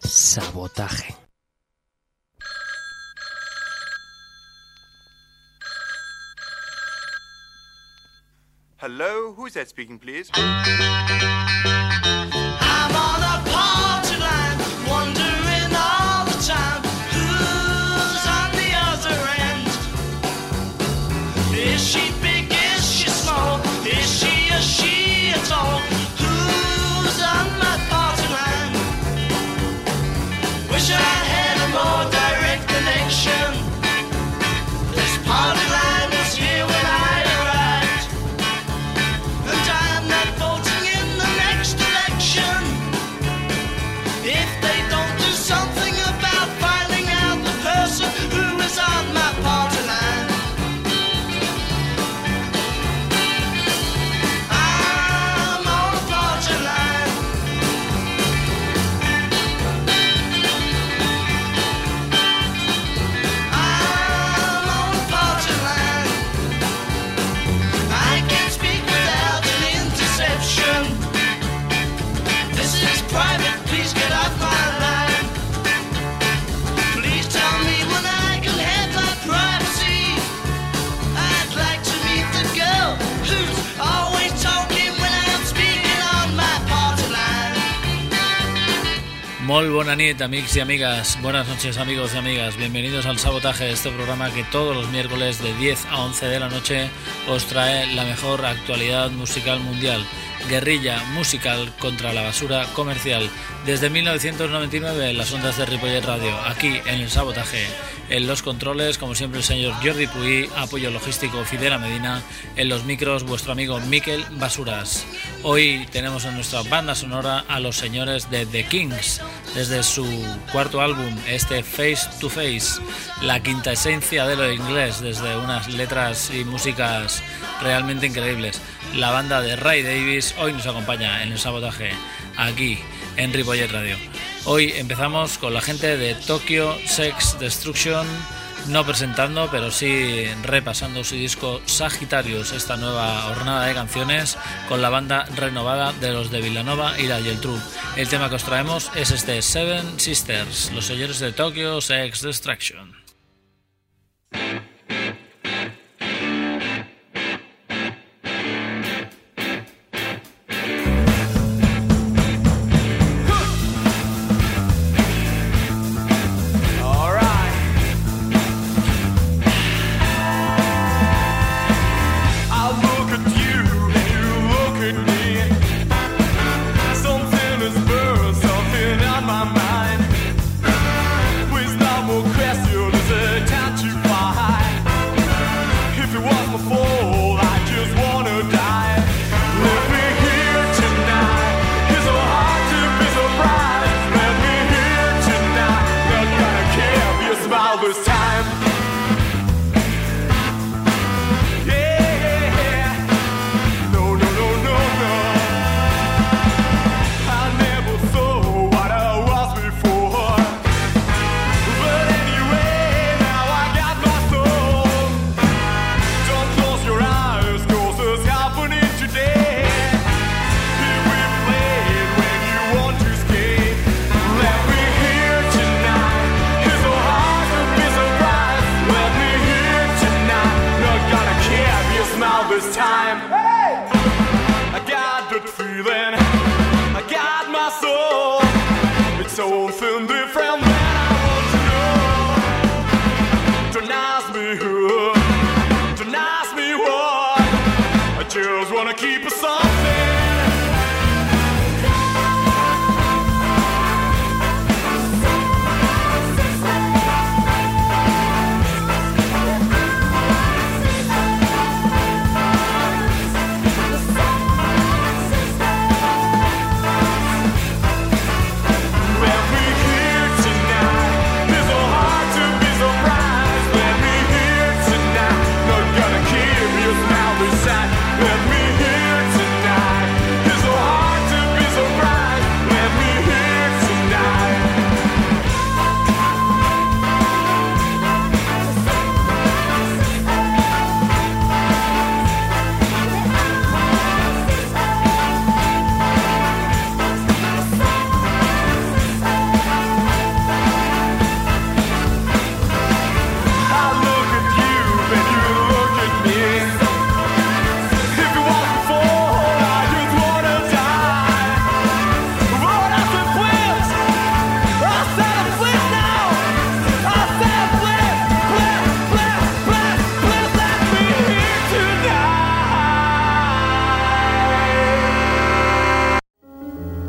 Sabotaje. Hello, who's that speaking, please? Mol bona nit, amics y amigas. Buenas noches, amigos y amigas. Bienvenidos al Sabotaje, este programa que todos los miércoles de 10 a 11 de la noche os trae la mejor actualidad musical mundial. Guerrilla musical contra la basura comercial. Desde 1999 en las ondas de Ripollet Radio, aquí en el Sabotaje. En los controles, como siempre, el señor Jordi Puy, apoyo logístico Fidela Medina. En los micros, vuestro amigo Miquel Basuras. Hoy tenemos en nuestra banda sonora a los señores de The Kings, desde su cuarto álbum, este Face to Face, la quinta esencia de lo inglés, desde unas letras y músicas realmente increíbles. La banda de Ray Davis hoy nos acompaña en el sabotaje, aquí en Ripollet Radio. Hoy empezamos con la gente de Tokyo Sex Destruction, no presentando, pero sí repasando su disco Sagittarius, esta nueva jornada de canciones con la banda renovada de los de Villanova y la Yeltrup. El tema que os traemos es este Seven Sisters, los señores de Tokyo Sex Destruction.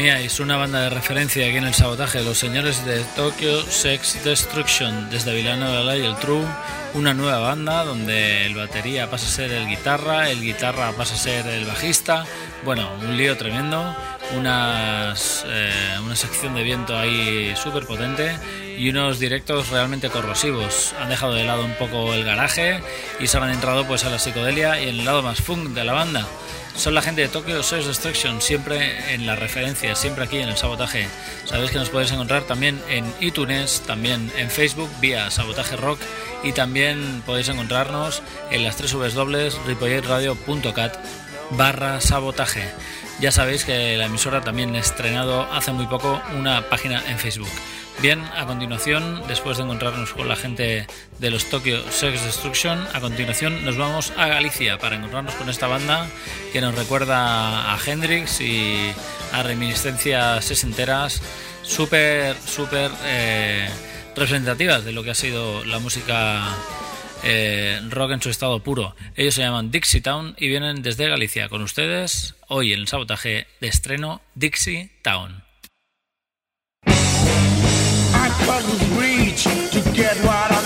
Teníais, una banda de referencia aquí en el sabotaje, los señores de Tokyo Sex Destruction, desde Villanueva y el True, una nueva banda donde el batería pasa a ser el guitarra, el guitarra pasa a ser el bajista, bueno, un lío tremendo, unas, eh, una sección de viento ahí súper potente y unos directos realmente corrosivos. Han dejado de lado un poco el garaje y se han entrado pues a la psicodelia y el lado más funk de la banda. Son la gente de Tokyo Sex Destruction, siempre en la referencia, siempre aquí en el sabotaje. Sabéis que nos podéis encontrar también en iTunes, también en Facebook vía Sabotaje Rock y también podéis encontrarnos en las tres www.ripolletradio.cat barra sabotaje. Ya sabéis que la emisora también ha estrenado hace muy poco una página en Facebook. Bien, a continuación, después de encontrarnos con la gente de los Tokyo Sex Destruction, a continuación nos vamos a Galicia para encontrarnos con esta banda que nos recuerda a Hendrix y a reminiscencias sesenteras súper, súper eh, representativas de lo que ha sido la música eh, rock en su estado puro. Ellos se llaman Dixie Town y vienen desde Galicia con ustedes hoy en el sabotaje de estreno Dixie Town. I couldn't reach to get what I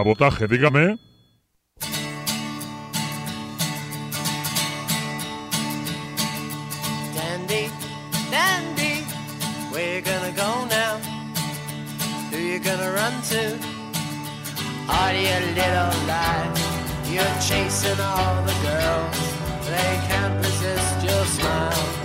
Sabotaje, dígame. Dandy, Dandy, where you gonna go now? Who you gonna run to? Are you little lie? You're chasing all the girls. They can't resist your smile.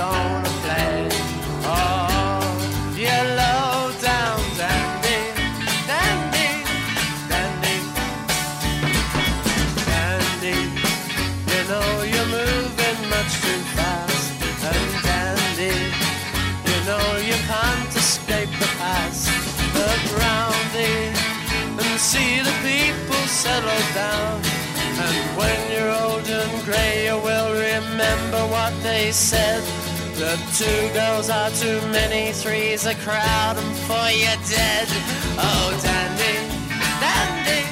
Gonna play. Oh, you low down dandy, dandy, dandy, dandy. You know you're moving much too fast, and dandy, you know you can't escape the past. Look round and see the people settle down. And when you're old and grey, you will remember what they said. The two girls are too many, three's a crowd, and four dead. Oh, dandy, dandy.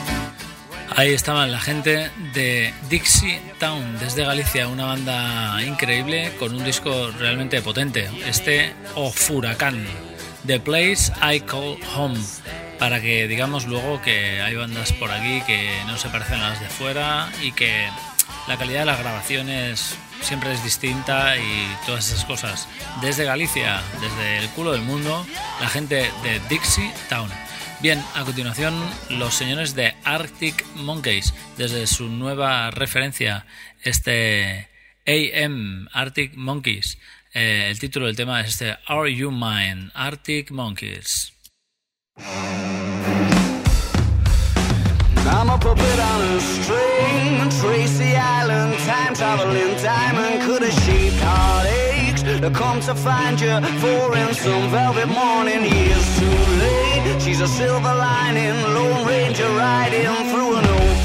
Ahí estaban la gente de Dixie Town desde Galicia, una banda increíble con un disco realmente potente. Este o Furacán, The Place I Call Home, para que digamos luego que hay bandas por aquí que no se parecen a las de fuera y que la calidad de las grabaciones siempre es distinta y todas esas cosas. Desde Galicia, desde el culo del mundo, la gente de Dixie Town. Bien, a continuación los señores de Arctic Monkeys, desde su nueva referencia, este AM, Arctic Monkeys. Eh, el título del tema es este Are You Mine, Arctic Monkeys. I'm a puppet on a string, Tracy Island, time traveling diamond could have shaped heartaches. To come to find you for in some velvet morning, years too late. She's a silver lining, Lone Ranger riding through an open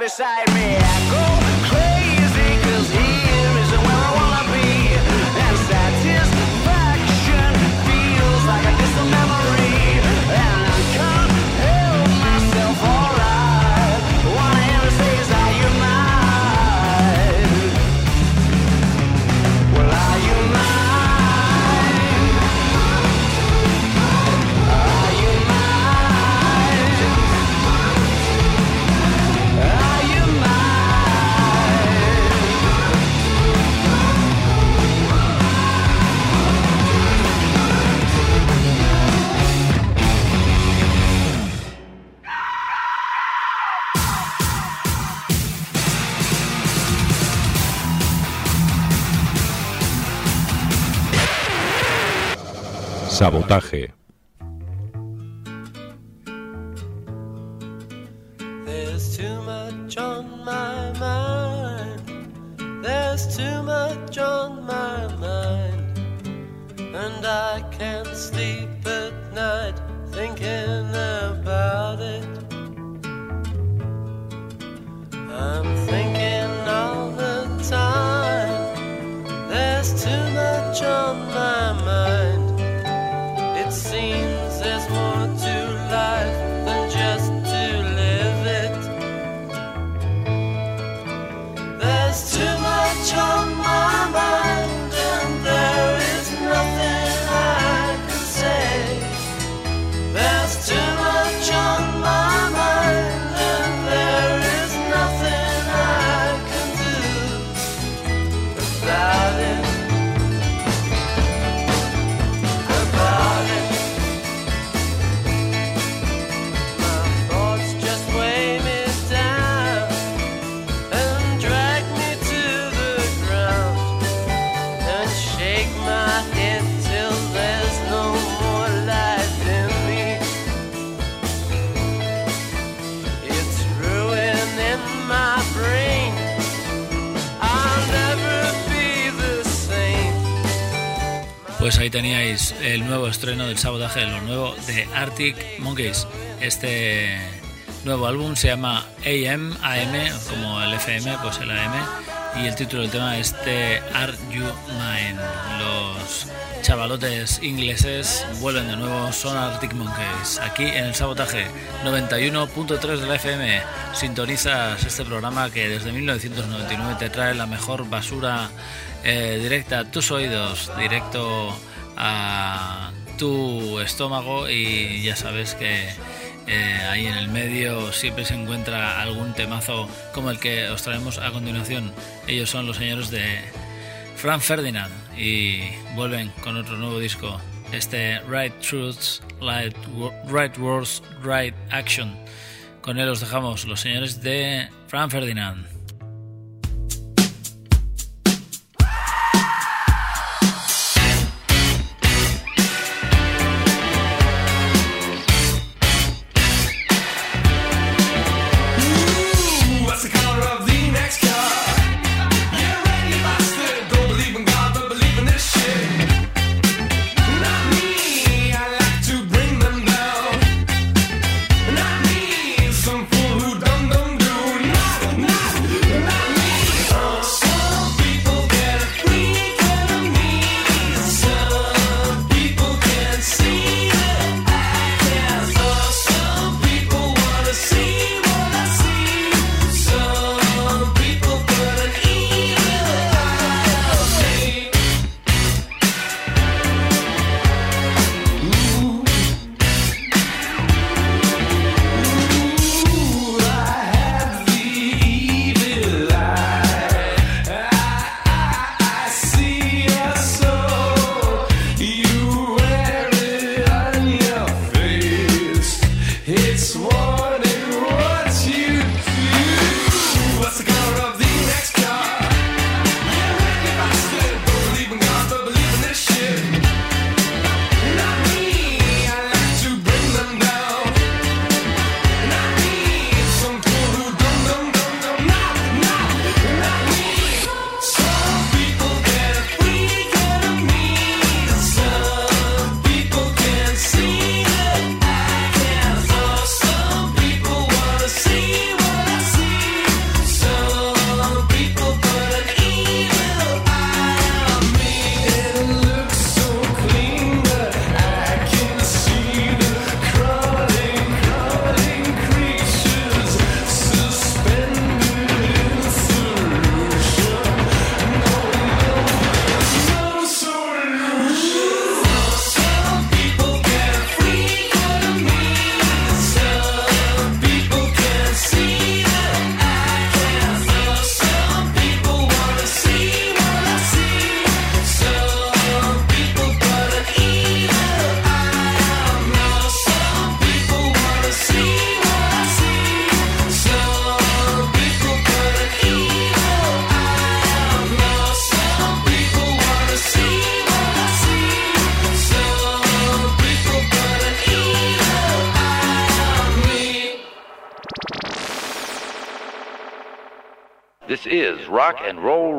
not right Sabotaje. Ahí teníais el nuevo estreno del sabotaje, lo nuevo de Arctic Monkeys. Este nuevo álbum se llama AM, AM, como el FM, pues el AM, y el título del tema es The Are You Mine. Los chavalotes ingleses vuelven de nuevo, son Arctic Monkeys. Aquí en el sabotaje 91.3 de la FM sintonizas este programa que desde 1999 te trae la mejor basura eh, directa a tus oídos, directo a tu estómago y ya sabes que eh, ahí en el medio siempre se encuentra algún temazo como el que os traemos a continuación. Ellos son los señores de Frank Ferdinand y vuelven con otro nuevo disco, este Right Truths, Right, Words, Right Action. Con él os dejamos los señores de Frank Ferdinand.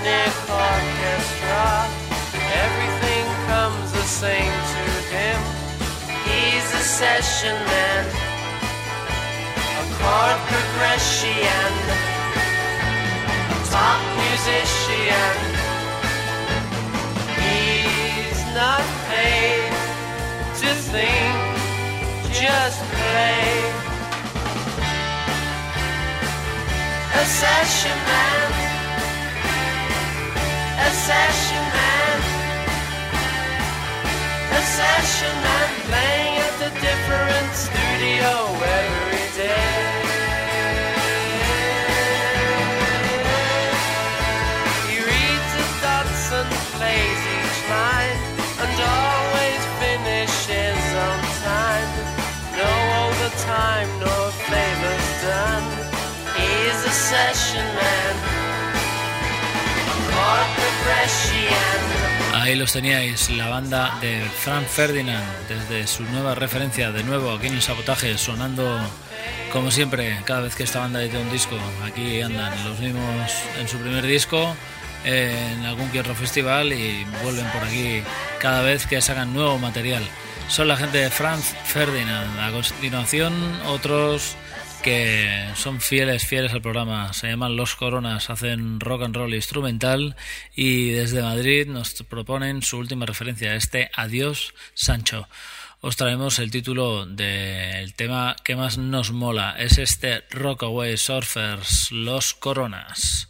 Philharmonic orchestra. Everything comes the same to him. He's a session man, a chord progression, a top musician. He's not paid to think, just play. A session man, a session man a session man playing at the different studio every day. He reads the dots and plays each line and always finishes on time. No overtime, no favors done. He's a session man. Ahí los teníais, la banda de Frank Ferdinand, desde su nueva referencia, de nuevo aquí en el sabotaje, sonando como siempre, cada vez que esta banda edita un disco. Aquí andan los mismos en su primer disco, en algún que otro festival y vuelven por aquí cada vez que sacan nuevo material. Son la gente de Frank Ferdinand. A continuación, otros que son fieles, fieles al programa. Se llaman Los Coronas, hacen rock and roll instrumental y desde Madrid nos proponen su última referencia, este Adiós Sancho. Os traemos el título del tema que más nos mola, es este Rockaway Surfers, Los Coronas.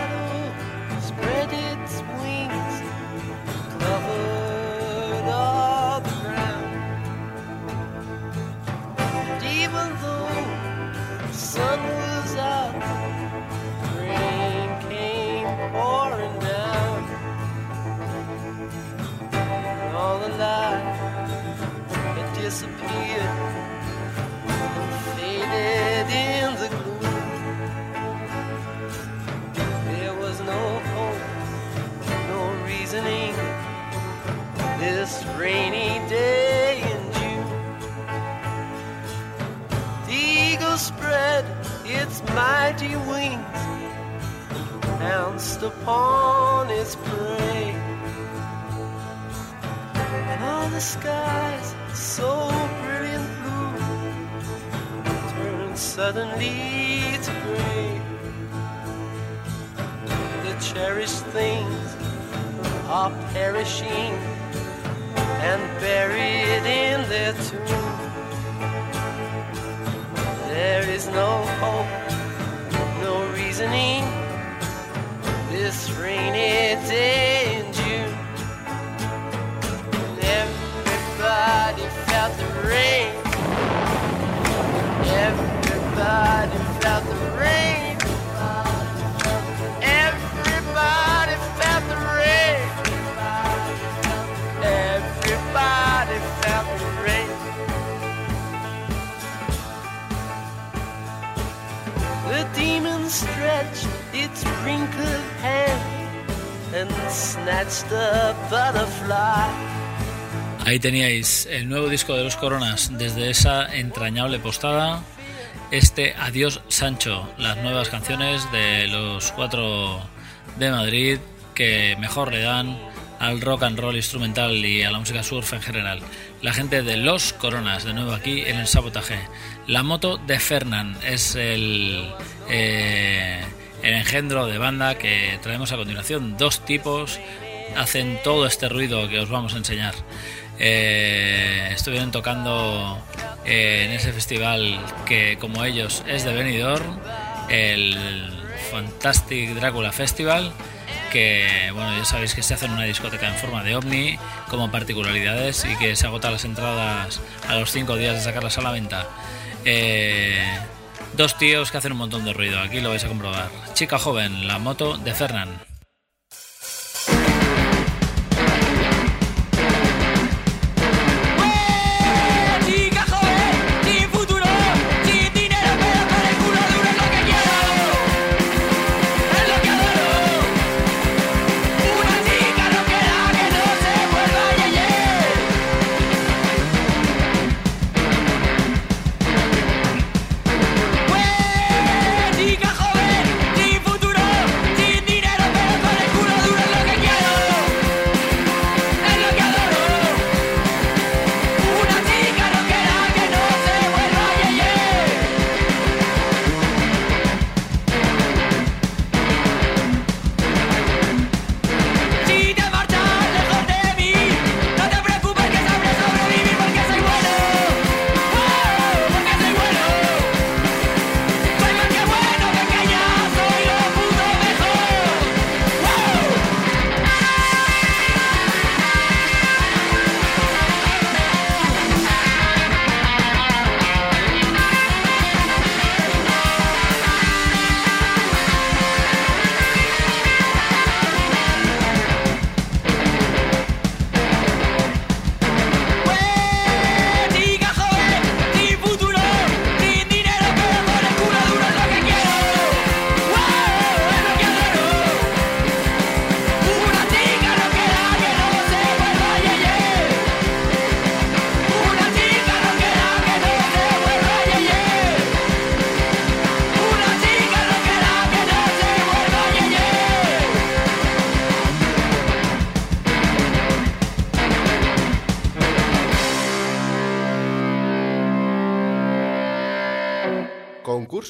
Ahí teníais el nuevo disco de los Coronas desde esa entrañable postada. Este Adiós Sancho, las nuevas canciones de los cuatro de Madrid que mejor le dan al rock and roll instrumental y a la música surf en general. La gente de Los Coronas, de nuevo aquí en el sabotaje. La moto de Fernand es el, eh, el engendro de banda que traemos a continuación. Dos tipos hacen todo este ruido que os vamos a enseñar. Eh, estuvieron tocando eh, en ese festival que como ellos es de Benidorm, el Fantastic Drácula Festival, que bueno ya sabéis que se hace en una discoteca en forma de ovni como particularidades y que se agotan las entradas a los cinco días de sacarlas a la venta. Eh, dos tíos que hacen un montón de ruido, aquí lo vais a comprobar. Chica joven, la moto de Fernand.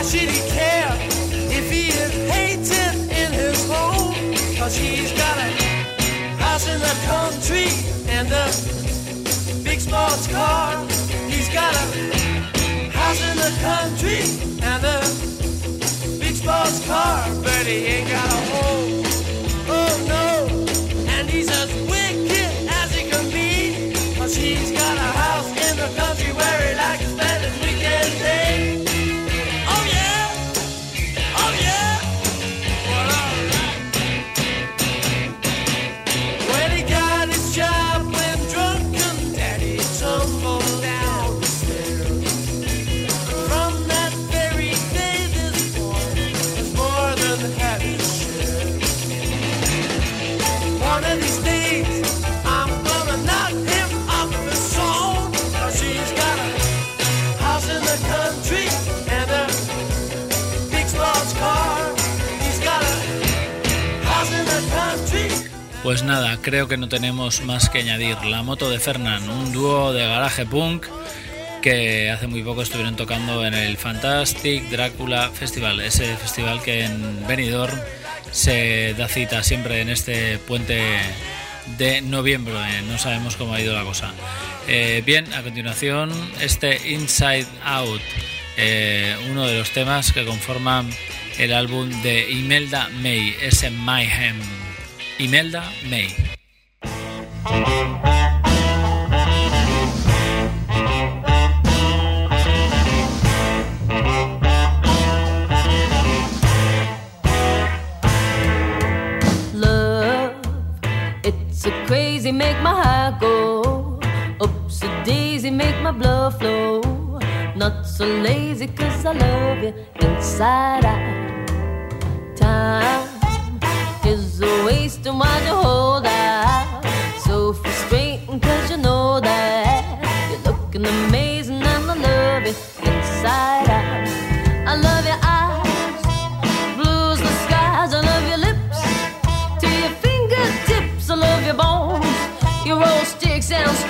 Why should he care if he is hated in his home? Cause he's got a house in the country and a big sports car. He's got a house in the country and a big sports car, but he ain't got a home. Pues nada, creo que no tenemos más que añadir. La moto de Fernand, un dúo de garaje punk que hace muy poco estuvieron tocando en el Fantastic Drácula Festival, ese festival que en Benidorm se da cita siempre en este puente de noviembre. No sabemos cómo ha ido la cosa. Eh, bien, a continuación, este Inside Out, eh, uno de los temas que conforman el álbum de Imelda May, ese Mayhem. Imelda May. love. It's a crazy, make my heart go. Oops, a daisy, make my blood flow. Not so lazy, cause I love you inside out. Time is a waste and while you hold out. So frustrating, cause you know that you're looking amazing and I love you inside out. I love your eyes, blues the skies, I love your lips to your fingertips. I love your bones, your roll sticks and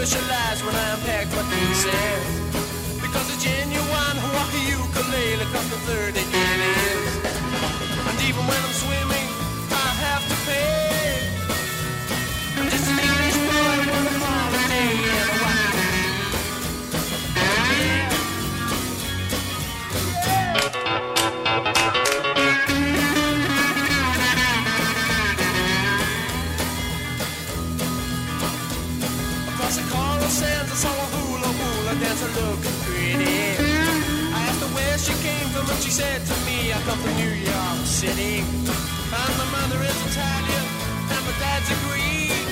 Commercialized when I unpacked my pieces. Because a genuine Hawaii ukulele cost me 30 guineas. And even when I'm swimming, came she said to me, I come from New York City. And my mother is Italian, and my dad's a Greek.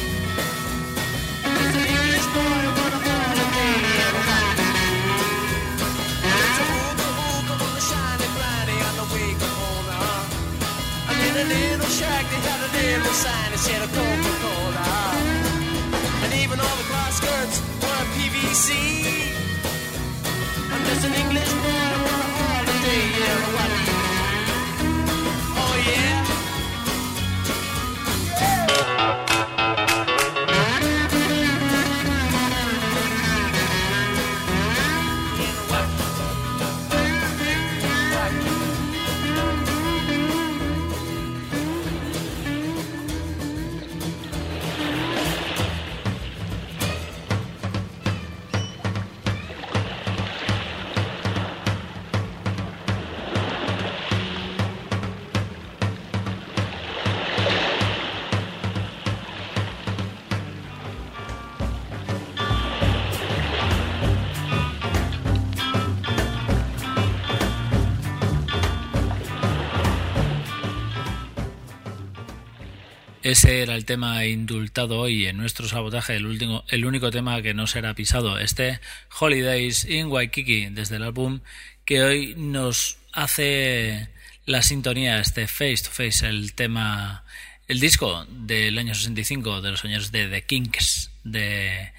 It's an English boy a It's a the shiny on the in a little shack, they had a little sign that said a Coca-Cola. And even all the glass skirts were PVC. I'm just an English boy on a Ese era el tema indultado hoy en nuestro sabotaje, el, último, el único tema que no será pisado. Este Holidays in Waikiki, desde el álbum que hoy nos hace la sintonía, este Face to Face, el tema, el disco del año 65 de los señores de The Kinks, de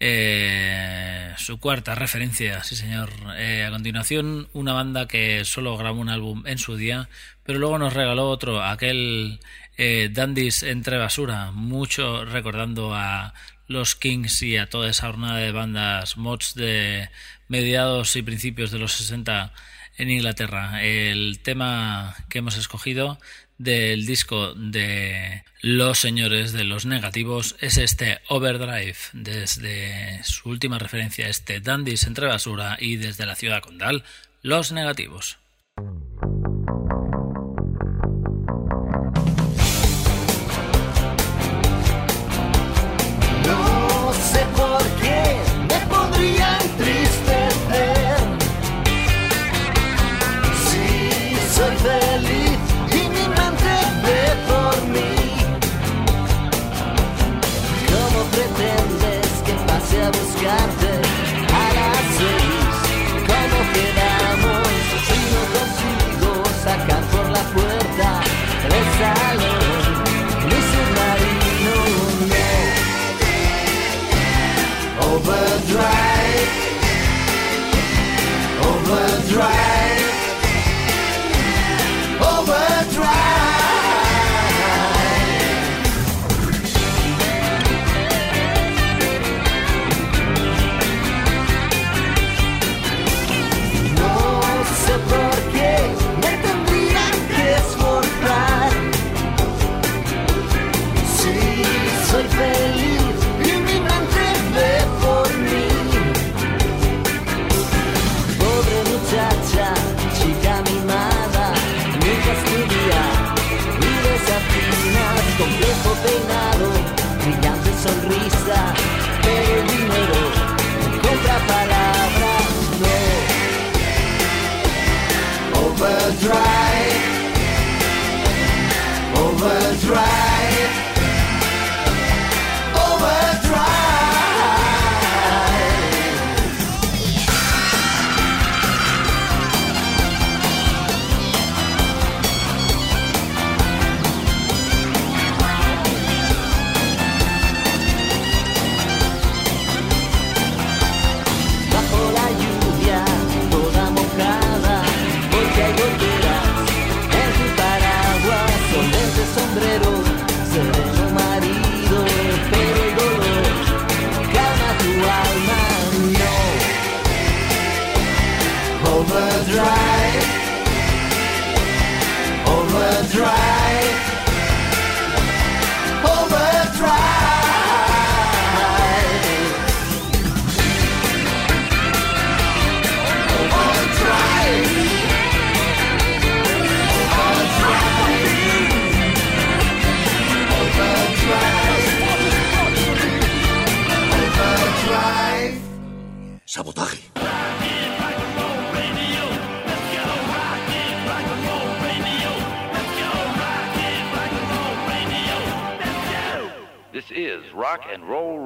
eh, su cuarta referencia, sí señor. Eh, a continuación, una banda que solo grabó un álbum en su día, pero luego nos regaló otro, aquel eh, entre basura, mucho recordando a los Kings y a toda esa jornada de bandas mods de mediados y principios de los 60 en Inglaterra. El tema que hemos escogido del disco de los señores de los negativos es este Overdrive, desde su última referencia, este Dandies entre basura y desde la ciudad condal, los negativos.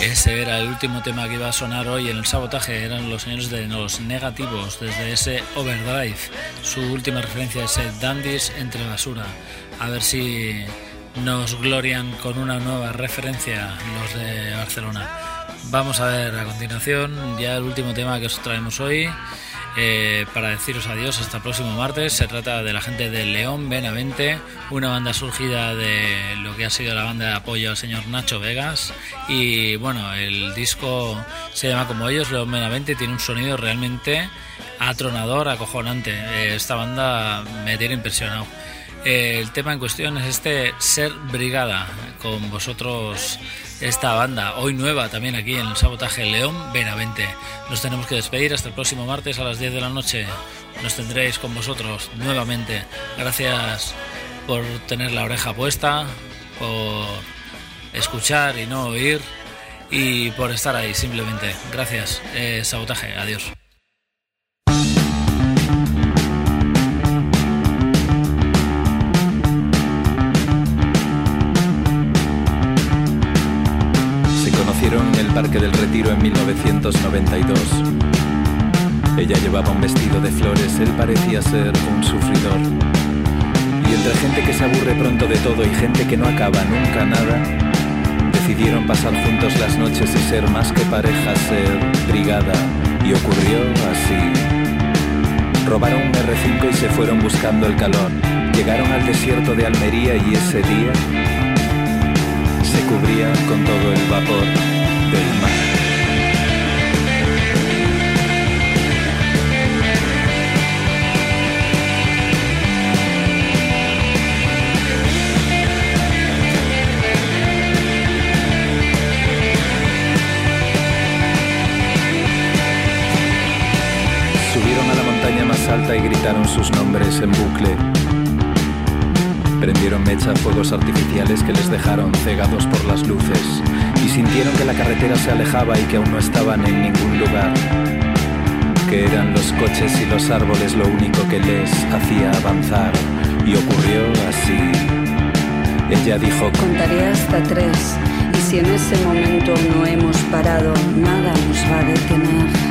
Ese era el último tema que iba a sonar hoy en el sabotaje, eran los señores de los negativos, desde ese Overdrive, su última referencia, ese Dandies entre basura. A ver si nos glorian con una nueva referencia los de Barcelona. Vamos a ver a continuación ya el último tema que os traemos hoy. Eh, para deciros adiós hasta el próximo martes. Se trata de la gente de León Benavente, una banda surgida de lo que ha sido la banda de apoyo al señor Nacho Vegas. Y bueno, el disco se llama como ellos, León Benavente, tiene un sonido realmente atronador, acojonante. Eh, esta banda me tiene impresionado. Eh, el tema en cuestión es este Ser Brigada, con vosotros esta banda, hoy nueva también aquí en el sabotaje León Benavente. Nos tenemos que despedir hasta el próximo martes a las 10 de la noche. Nos tendréis con vosotros nuevamente. Gracias por tener la oreja puesta, por escuchar y no oír y por estar ahí simplemente. Gracias. Eh, sabotaje, adiós. Del Retiro en 1992. Ella llevaba un vestido de flores, él parecía ser un sufridor. Y entre gente que se aburre pronto de todo y gente que no acaba nunca nada, decidieron pasar juntos las noches y ser más que pareja, ser brigada. Y ocurrió así. Robaron un R5 y se fueron buscando el calor. Llegaron al desierto de Almería y ese día se cubrían con todo el vapor Subieron a la montaña más alta y gritaron sus nombres en bucle. Prendieron mecha fuegos artificiales que les dejaron cegados por las luces y sintieron que la carretera se alejaba y que aún no estaban en ningún lugar. Que eran los coches y los árboles lo único que les hacía avanzar. Y ocurrió así. Ella dijo, Contaré hasta tres y si en ese momento no hemos parado, nada nos va a detener.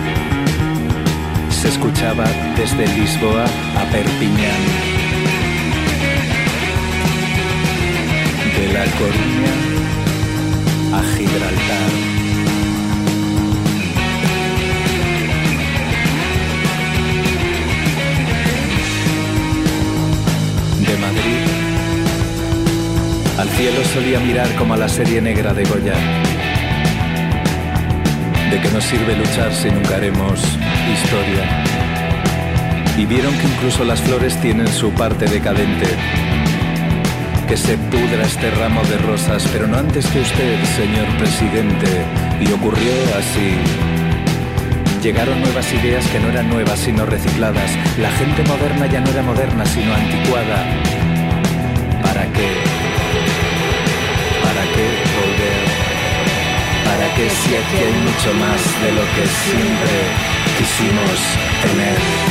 se escuchaba desde Lisboa a Perpiñán. De La Coruña a Gibraltar. De Madrid al cielo solía mirar como a la serie negra de Goya. ¿De qué nos sirve luchar si nunca haremos historia? Y vieron que incluso las flores tienen su parte decadente. Que se pudra este ramo de rosas, pero no antes que usted, señor presidente. Y ocurrió así. Llegaron nuevas ideas que no eran nuevas sino recicladas. La gente moderna ya no era moderna sino anticuada. ¿Para qué? ¿Para qué volver? para que si aquí hay mucho más de lo que siempre quisimos tener.